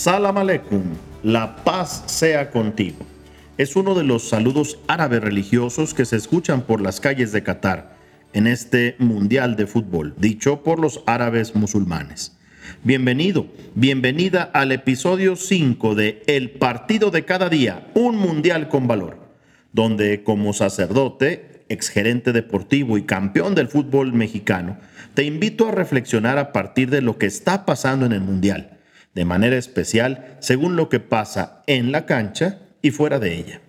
Salam aleikum, la paz sea contigo. Es uno de los saludos árabes religiosos que se escuchan por las calles de Qatar en este Mundial de Fútbol, dicho por los árabes musulmanes. Bienvenido, bienvenida al episodio 5 de El partido de cada día, un Mundial con valor, donde como sacerdote, exgerente deportivo y campeón del fútbol mexicano, te invito a reflexionar a partir de lo que está pasando en el Mundial de manera especial según lo que pasa en la cancha y fuera de ella.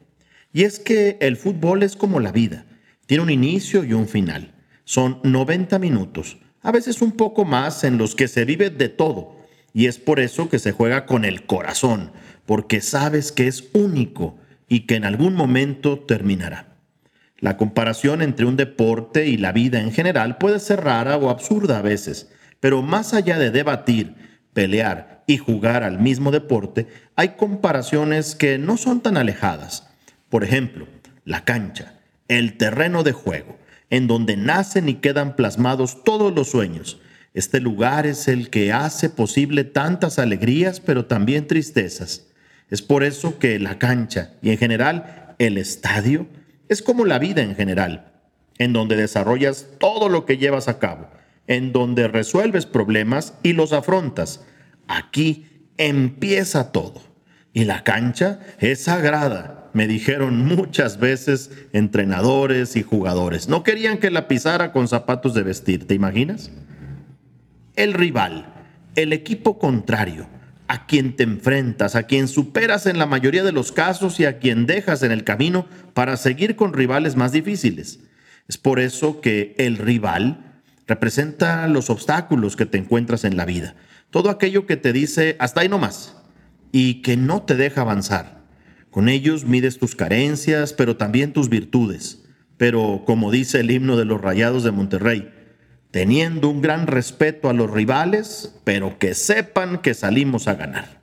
Y es que el fútbol es como la vida, tiene un inicio y un final. Son 90 minutos, a veces un poco más en los que se vive de todo. Y es por eso que se juega con el corazón, porque sabes que es único y que en algún momento terminará. La comparación entre un deporte y la vida en general puede ser rara o absurda a veces, pero más allá de debatir, pelear y jugar al mismo deporte, hay comparaciones que no son tan alejadas. Por ejemplo, la cancha, el terreno de juego, en donde nacen y quedan plasmados todos los sueños. Este lugar es el que hace posible tantas alegrías, pero también tristezas. Es por eso que la cancha y en general el estadio es como la vida en general, en donde desarrollas todo lo que llevas a cabo, en donde resuelves problemas y los afrontas, Aquí empieza todo. Y la cancha es sagrada, me dijeron muchas veces entrenadores y jugadores. No querían que la pisara con zapatos de vestir, ¿te imaginas? El rival, el equipo contrario, a quien te enfrentas, a quien superas en la mayoría de los casos y a quien dejas en el camino para seguir con rivales más difíciles. Es por eso que el rival representa los obstáculos que te encuentras en la vida todo aquello que te dice hasta ahí no más y que no te deja avanzar. Con ellos mides tus carencias, pero también tus virtudes. Pero, como dice el himno de los Rayados de Monterrey, teniendo un gran respeto a los rivales, pero que sepan que salimos a ganar.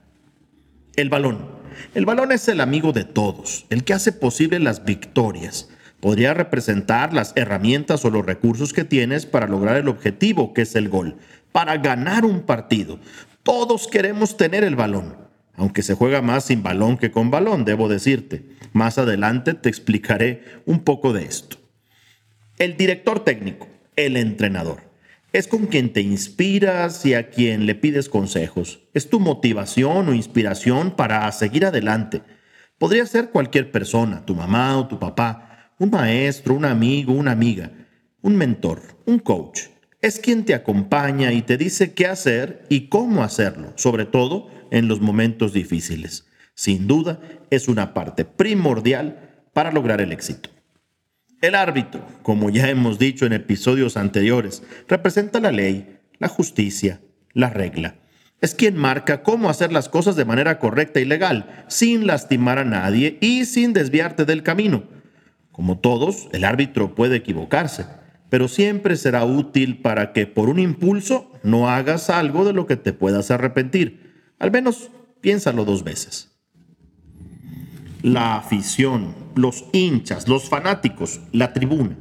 El balón. El balón es el amigo de todos, el que hace posible las victorias. Podría representar las herramientas o los recursos que tienes para lograr el objetivo, que es el gol para ganar un partido. Todos queremos tener el balón, aunque se juega más sin balón que con balón, debo decirte. Más adelante te explicaré un poco de esto. El director técnico, el entrenador, es con quien te inspiras y a quien le pides consejos. Es tu motivación o inspiración para seguir adelante. Podría ser cualquier persona, tu mamá o tu papá, un maestro, un amigo, una amiga, un mentor, un coach es quien te acompaña y te dice qué hacer y cómo hacerlo, sobre todo en los momentos difíciles. Sin duda, es una parte primordial para lograr el éxito. El árbitro, como ya hemos dicho en episodios anteriores, representa la ley, la justicia, la regla. Es quien marca cómo hacer las cosas de manera correcta y legal, sin lastimar a nadie y sin desviarte del camino. Como todos, el árbitro puede equivocarse, pero siempre será útil para que por un impulso no hagas algo de lo que te puedas arrepentir. Al menos piénsalo dos veces. La afición, los hinchas, los fanáticos, la tribuna,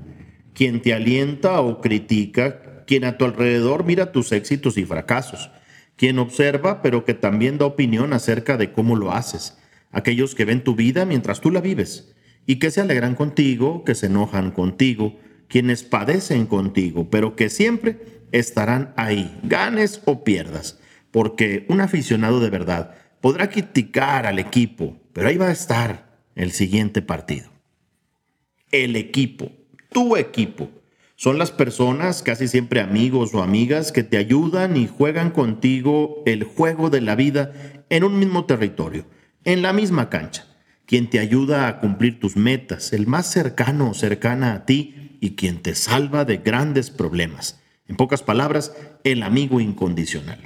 quien te alienta o critica, quien a tu alrededor mira tus éxitos y fracasos, quien observa pero que también da opinión acerca de cómo lo haces, aquellos que ven tu vida mientras tú la vives y que se alegran contigo, que se enojan contigo, quienes padecen contigo, pero que siempre estarán ahí, ganes o pierdas, porque un aficionado de verdad podrá criticar al equipo, pero ahí va a estar el siguiente partido. El equipo, tu equipo, son las personas, casi siempre amigos o amigas, que te ayudan y juegan contigo el juego de la vida en un mismo territorio, en la misma cancha, quien te ayuda a cumplir tus metas, el más cercano o cercana a ti, y quien te salva de grandes problemas. En pocas palabras, el amigo incondicional.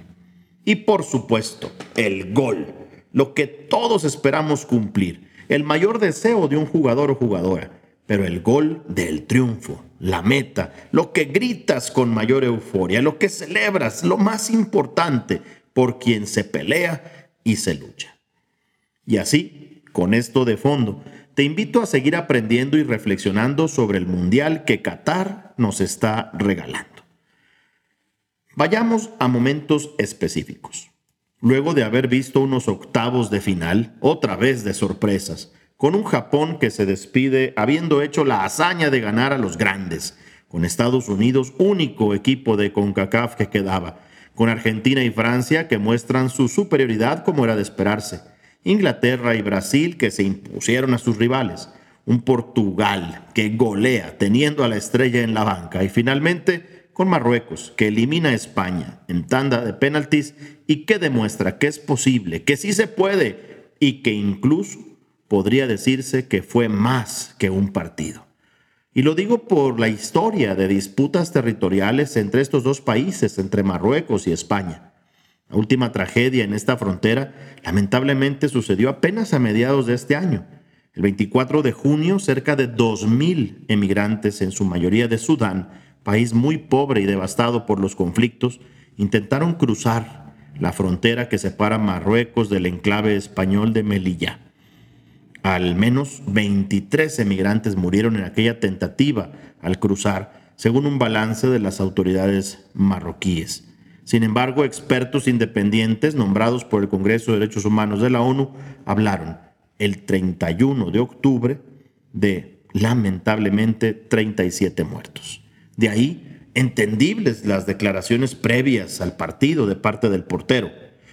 Y por supuesto, el gol, lo que todos esperamos cumplir, el mayor deseo de un jugador o jugadora, pero el gol del triunfo, la meta, lo que gritas con mayor euforia, lo que celebras, lo más importante, por quien se pelea y se lucha. Y así, con esto de fondo, te invito a seguir aprendiendo y reflexionando sobre el mundial que Qatar nos está regalando. Vayamos a momentos específicos. luego de haber visto unos octavos de final, otra vez de sorpresas, con un Japón que se despide habiendo hecho la hazaña de ganar a los grandes, con Estados Unidos único equipo de CONCACAF que quedaba, con Argentina y Francia que muestran su superioridad como era de esperarse, Inglaterra y Brasil que se impusieron a sus rivales, un Portugal que golea teniendo a la estrella en la banca y finalmente con Marruecos que elimina a España en tanda de penaltis y que demuestra que es posible, que sí se puede y que incluso podría decirse que fue más que un partido. Y lo digo por la historia de disputas territoriales entre estos dos países, entre Marruecos y España. La última tragedia en esta frontera lamentablemente sucedió apenas a mediados de este año. El 24 de junio, cerca de 2.000 emigrantes, en su mayoría de Sudán, país muy pobre y devastado por los conflictos, intentaron cruzar la frontera que separa Marruecos del enclave español de Melilla. Al menos 23 emigrantes murieron en aquella tentativa al cruzar, según un balance de las autoridades marroquíes. Sin embargo, expertos independientes nombrados por el Congreso de Derechos Humanos de la ONU hablaron el 31 de octubre de lamentablemente 37 muertos. De ahí, entendibles las declaraciones previas al partido de parte del portero.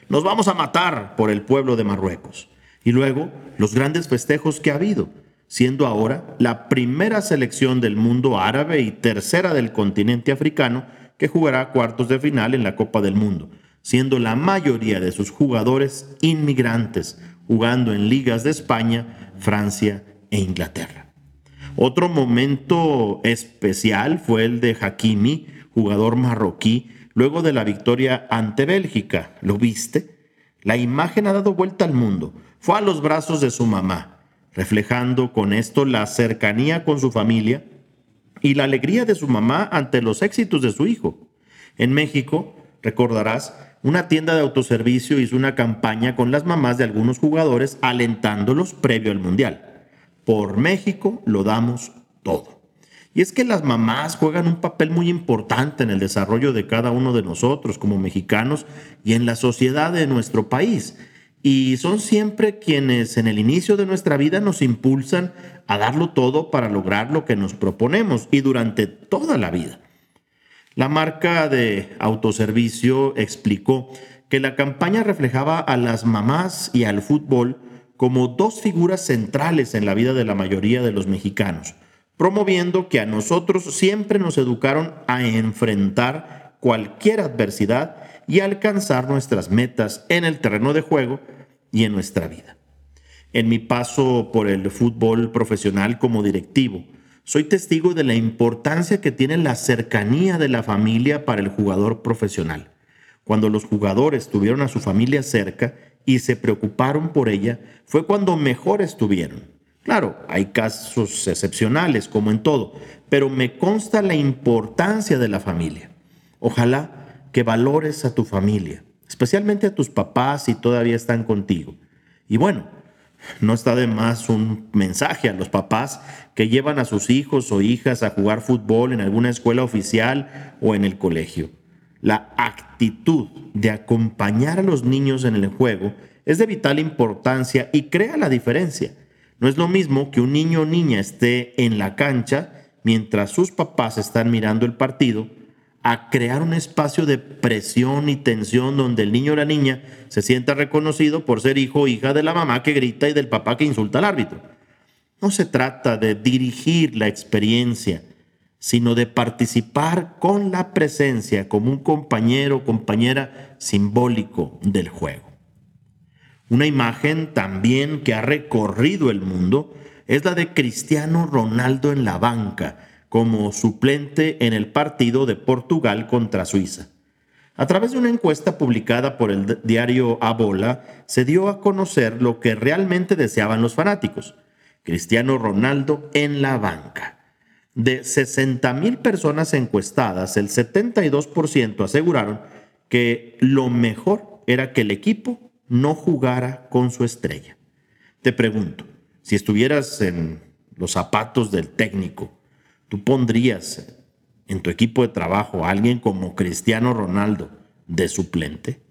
Nos vamos a matar por el pueblo de Marruecos. Y luego los grandes festejos que ha habido, siendo ahora la primera selección del mundo árabe y tercera del continente africano que jugará cuartos de final en la Copa del Mundo, siendo la mayoría de sus jugadores inmigrantes, jugando en ligas de España, Francia e Inglaterra. Otro momento especial fue el de Hakimi, jugador marroquí, luego de la victoria ante Bélgica. ¿Lo viste? La imagen ha dado vuelta al mundo fue a los brazos de su mamá, reflejando con esto la cercanía con su familia y la alegría de su mamá ante los éxitos de su hijo. En México, recordarás, una tienda de autoservicio hizo una campaña con las mamás de algunos jugadores alentándolos previo al Mundial. Por México lo damos todo. Y es que las mamás juegan un papel muy importante en el desarrollo de cada uno de nosotros como mexicanos y en la sociedad de nuestro país y son siempre quienes en el inicio de nuestra vida nos impulsan a darlo todo para lograr lo que nos proponemos y durante toda la vida. La marca de autoservicio explicó que la campaña reflejaba a las mamás y al fútbol como dos figuras centrales en la vida de la mayoría de los mexicanos, promoviendo que a nosotros siempre nos educaron a enfrentar cualquier adversidad y alcanzar nuestras metas en el terreno de juego y en nuestra vida. En mi paso por el fútbol profesional como directivo, soy testigo de la importancia que tiene la cercanía de la familia para el jugador profesional. Cuando los jugadores tuvieron a su familia cerca y se preocuparon por ella, fue cuando mejor estuvieron. Claro, hay casos excepcionales como en todo, pero me consta la importancia de la familia. Ojalá que valores a tu familia, especialmente a tus papás si todavía están contigo. Y bueno, no está de más un mensaje a los papás que llevan a sus hijos o hijas a jugar fútbol en alguna escuela oficial o en el colegio. La actitud de acompañar a los niños en el juego es de vital importancia y crea la diferencia. No es lo mismo que un niño o niña esté en la cancha mientras sus papás están mirando el partido a crear un espacio de presión y tensión donde el niño o la niña se sienta reconocido por ser hijo o hija de la mamá que grita y del papá que insulta al árbitro. No se trata de dirigir la experiencia, sino de participar con la presencia como un compañero o compañera simbólico del juego. Una imagen también que ha recorrido el mundo es la de Cristiano Ronaldo en la banca, como suplente en el partido de Portugal contra Suiza. A través de una encuesta publicada por el diario Abola, se dio a conocer lo que realmente deseaban los fanáticos. Cristiano Ronaldo en la banca. De 60 mil personas encuestadas, el 72% aseguraron que lo mejor era que el equipo no jugara con su estrella. Te pregunto, si estuvieras en los zapatos del técnico, ¿Tú pondrías en tu equipo de trabajo a alguien como Cristiano Ronaldo de suplente?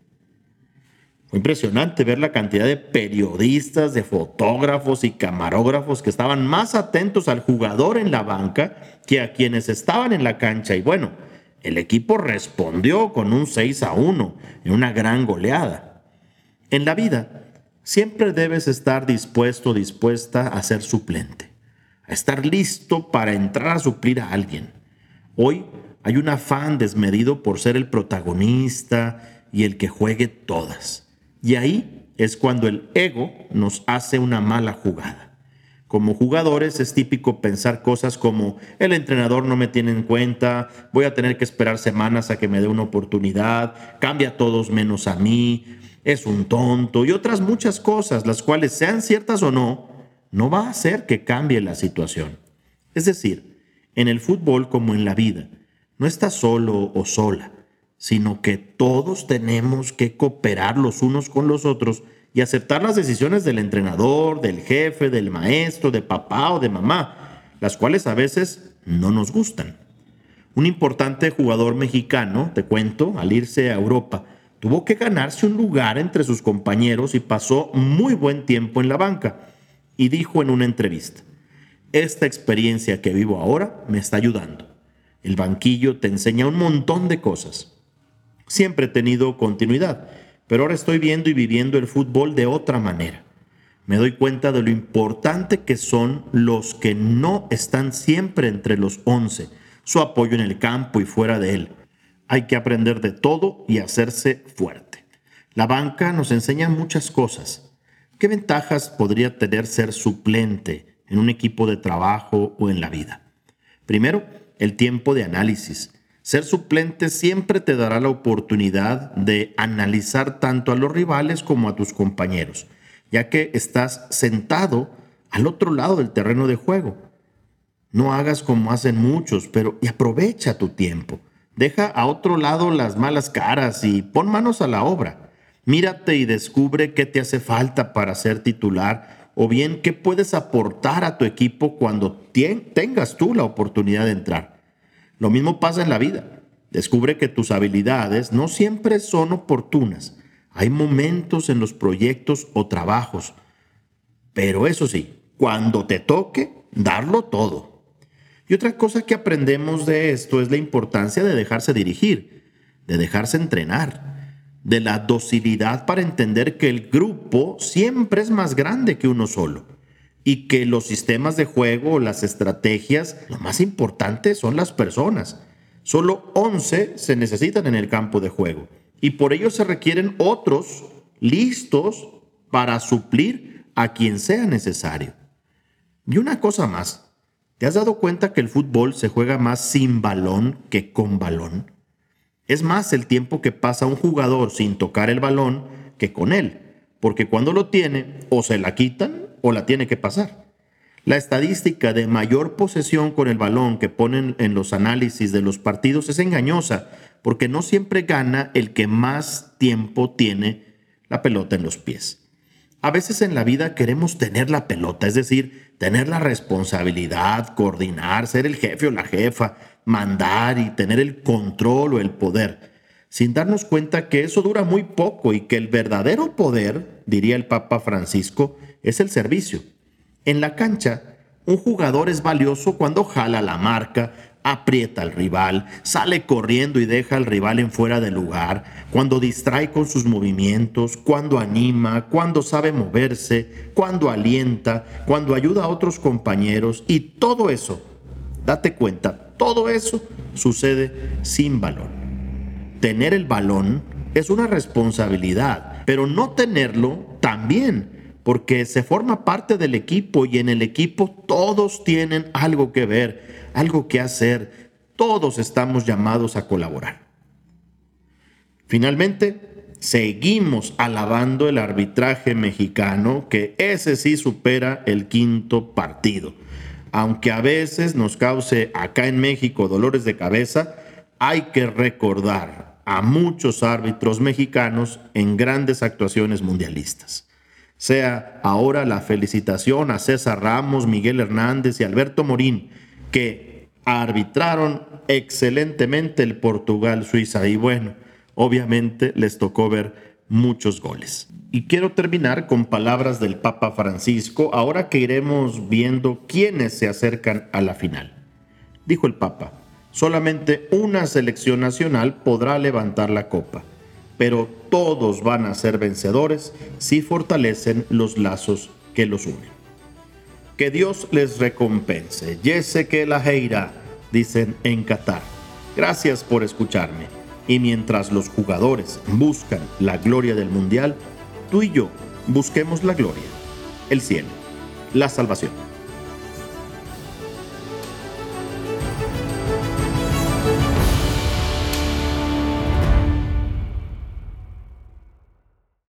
Fue impresionante ver la cantidad de periodistas, de fotógrafos y camarógrafos que estaban más atentos al jugador en la banca que a quienes estaban en la cancha. Y bueno, el equipo respondió con un 6 a 1 en una gran goleada. En la vida, siempre debes estar dispuesto dispuesta a ser suplente, a estar listo para entrar a suplir a alguien. Hoy hay un afán desmedido por ser el protagonista y el que juegue todas. Y ahí es cuando el ego nos hace una mala jugada. Como jugadores es típico pensar cosas como el entrenador no me tiene en cuenta, voy a tener que esperar semanas a que me dé una oportunidad, cambia a todos menos a mí, es un tonto y otras muchas cosas, las cuales sean ciertas o no, no va a hacer que cambie la situación. Es decir, en el fútbol como en la vida, no estás solo o sola sino que todos tenemos que cooperar los unos con los otros y aceptar las decisiones del entrenador, del jefe, del maestro, de papá o de mamá, las cuales a veces no nos gustan. Un importante jugador mexicano, te cuento, al irse a Europa, tuvo que ganarse un lugar entre sus compañeros y pasó muy buen tiempo en la banca. Y dijo en una entrevista, esta experiencia que vivo ahora me está ayudando. El banquillo te enseña un montón de cosas Siempre he tenido continuidad, pero ahora estoy viendo y viviendo el fútbol de otra manera. Me doy cuenta de lo importante que son los que no están siempre entre los once, su apoyo en el campo y fuera de él. Hay que aprender de todo y hacerse fuerte. La banca nos enseña muchas cosas. ¿Qué ventajas podría tener ser suplente en un equipo de trabajo o en la vida? Primero, el tiempo de análisis. Ser suplente siempre te dará la oportunidad de analizar tanto a los rivales como a tus compañeros, ya que estás sentado al otro lado del terreno de juego. No hagas como hacen muchos, pero y aprovecha tu tiempo. Deja a otro lado las malas caras y pon manos a la obra. Mírate y descubre qué te hace falta para ser titular o bien qué puedes aportar a tu equipo cuando tengas tú la oportunidad de entrar. Lo mismo pasa en la vida. Descubre que tus habilidades no siempre son oportunas. Hay momentos en los proyectos o trabajos. Pero eso sí, cuando te toque, darlo todo. Y otra cosa que aprendemos de esto es la importancia de dejarse dirigir, de dejarse entrenar, de la docilidad para entender que el grupo siempre es más grande que uno solo y que los sistemas de juego, las estrategias, lo más importante son las personas. Solo 11 se necesitan en el campo de juego y por ello se requieren otros listos para suplir a quien sea necesario. Y una cosa más, ¿te has dado cuenta que el fútbol se juega más sin balón que con balón? Es más el tiempo que pasa un jugador sin tocar el balón que con él, porque cuando lo tiene o se la quitan o la tiene que pasar. La estadística de mayor posesión con el balón que ponen en los análisis de los partidos es engañosa, porque no siempre gana el que más tiempo tiene la pelota en los pies. A veces en la vida queremos tener la pelota, es decir, tener la responsabilidad, coordinar, ser el jefe o la jefa, mandar y tener el control o el poder, sin darnos cuenta que eso dura muy poco y que el verdadero poder, diría el Papa Francisco, es el servicio. En la cancha, un jugador es valioso cuando jala la marca, aprieta al rival, sale corriendo y deja al rival en fuera de lugar, cuando distrae con sus movimientos, cuando anima, cuando sabe moverse, cuando alienta, cuando ayuda a otros compañeros y todo eso, date cuenta, todo eso sucede sin balón. Tener el balón es una responsabilidad, pero no tenerlo también porque se forma parte del equipo y en el equipo todos tienen algo que ver, algo que hacer, todos estamos llamados a colaborar. Finalmente, seguimos alabando el arbitraje mexicano, que ese sí supera el quinto partido. Aunque a veces nos cause acá en México dolores de cabeza, hay que recordar a muchos árbitros mexicanos en grandes actuaciones mundialistas sea ahora la felicitación a César Ramos, Miguel Hernández y Alberto Morín, que arbitraron excelentemente el Portugal-Suiza. Y bueno, obviamente les tocó ver muchos goles. Y quiero terminar con palabras del Papa Francisco, ahora que iremos viendo quiénes se acercan a la final. Dijo el Papa, solamente una selección nacional podrá levantar la copa, pero todos van a ser vencedores si fortalecen los lazos que los unen. Que Dios les recompense. Yese que la heira, dicen en Qatar. Gracias por escucharme. Y mientras los jugadores buscan la gloria del Mundial, tú y yo busquemos la gloria, el cielo, la salvación.